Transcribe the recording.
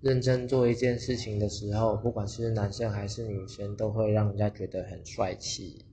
认真做一件事情的时候不管是男生还是女生都会让人家觉得很帅气。